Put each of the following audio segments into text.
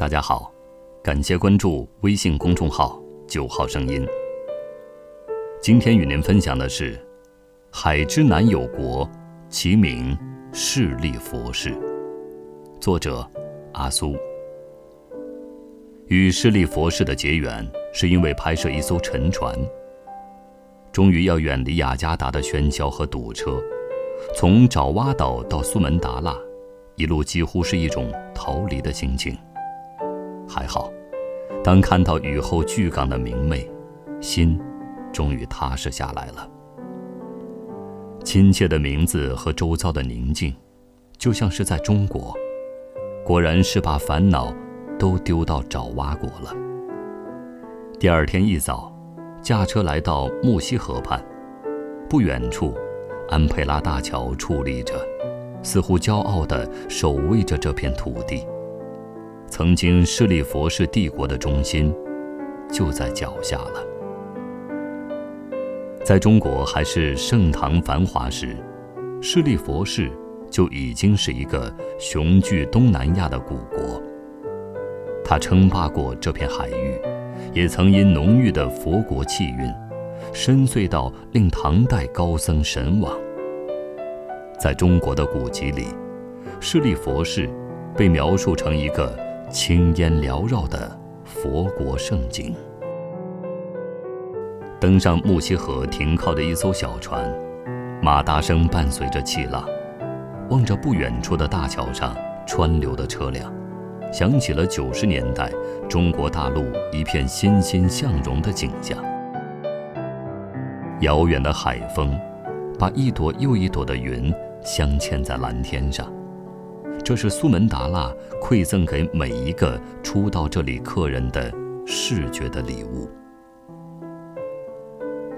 大家好，感谢关注微信公众号“九号声音”。今天与您分享的是：海之南有国，其名势利佛氏。作者阿苏。与势利佛氏的结缘，是因为拍摄一艘沉船。终于要远离雅加达的喧嚣和堵车，从爪哇岛到苏门答腊，一路几乎是一种逃离的心情。还好，当看到雨后巨港的明媚，心终于踏实下来了。亲切的名字和周遭的宁静，就像是在中国。果然是把烦恼都丢到爪哇国了。第二天一早。驾车来到木西河畔，不远处，安佩拉大桥矗立着，似乎骄傲地守卫着这片土地。曾经势利佛氏帝国的中心，就在脚下了。在中国还是盛唐繁华时，势利佛氏就已经是一个雄踞东南亚的古国。他称霸过这片海域。也曾因浓郁的佛国气韵，深邃到令唐代高僧神往。在中国的古籍里，势利佛氏被描述成一个青烟缭绕的佛国胜景。登上木樨河停靠的一艘小船，马达声伴随着气浪，望着不远处的大桥上川流的车辆。想起了九十年代中国大陆一片欣欣向荣的景象。遥远的海风，把一朵又一朵的云镶嵌在蓝天上。这是苏门答腊馈赠给每一个初到这里客人的视觉的礼物。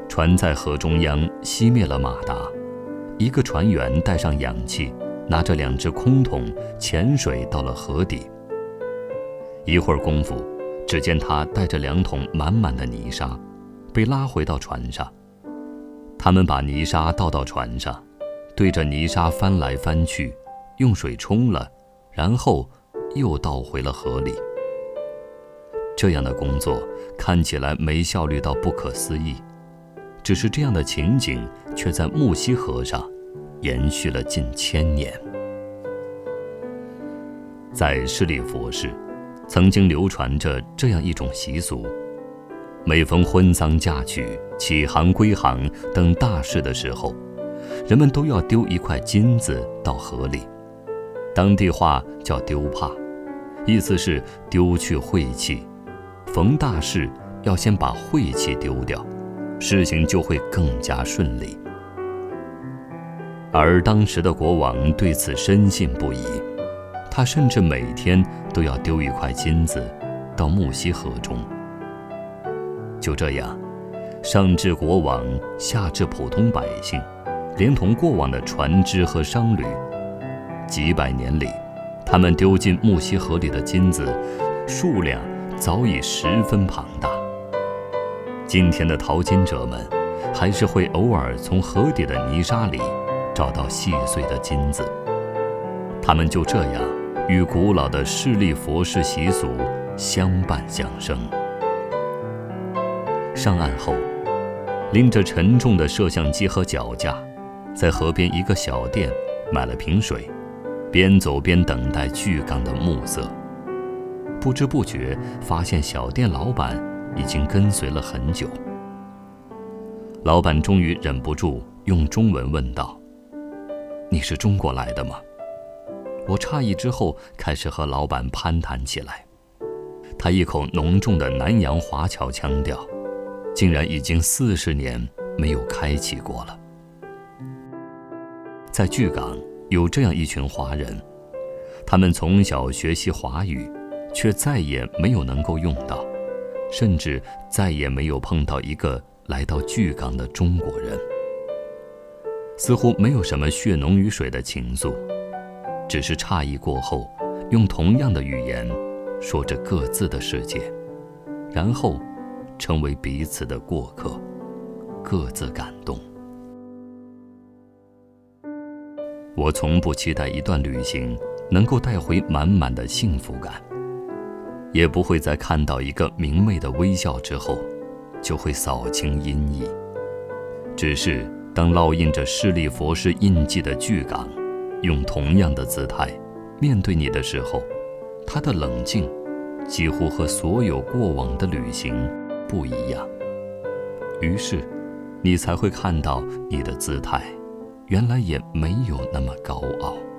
船在河中央熄灭了马达，一个船员带上氧气，拿着两只空桶潜水到了河底。一会儿功夫，只见他带着两桶满满的泥沙，被拉回到船上。他们把泥沙倒到船上，对着泥沙翻来翻去，用水冲了，然后又倒回了河里。这样的工作看起来没效率到不可思议，只是这样的情景却在木樨河上延续了近千年。在势利佛氏。曾经流传着这样一种习俗：每逢婚丧嫁娶、起航归航等大事的时候，人们都要丢一块金子到河里，当地话叫“丢帕”，意思是丢去晦气。逢大事要先把晦气丢掉，事情就会更加顺利。而当时的国王对此深信不疑。他甚至每天都要丢一块金子到木樨河中。就这样，上至国王，下至普通百姓，连同过往的船只和商旅，几百年里，他们丢进木樨河里的金子数量早已十分庞大。今天的淘金者们，还是会偶尔从河底的泥沙里找到细碎的金子。他们就这样。与古老的势利佛氏习俗相伴相生。上岸后，拎着沉重的摄像机和脚架，在河边一个小店买了瓶水，边走边等待巨港的暮色。不知不觉发现小店老板已经跟随了很久。老板终于忍不住用中文问道：“你是中国来的吗？”我诧异之后，开始和老板攀谈起来。他一口浓重的南洋华侨腔调，竟然已经四十年没有开启过了。在巨港有这样一群华人，他们从小学习华语，却再也没有能够用到，甚至再也没有碰到一个来到巨港的中国人，似乎没有什么血浓于水的情愫。只是诧异过后，用同样的语言说着各自的世界，然后成为彼此的过客，各自感动。我从不期待一段旅行能够带回满满的幸福感，也不会在看到一个明媚的微笑之后，就会扫清阴翳。只是当烙印着势利佛师印记的巨港，用同样的姿态面对你的时候，他的冷静，几乎和所有过往的旅行不一样。于是，你才会看到你的姿态，原来也没有那么高傲。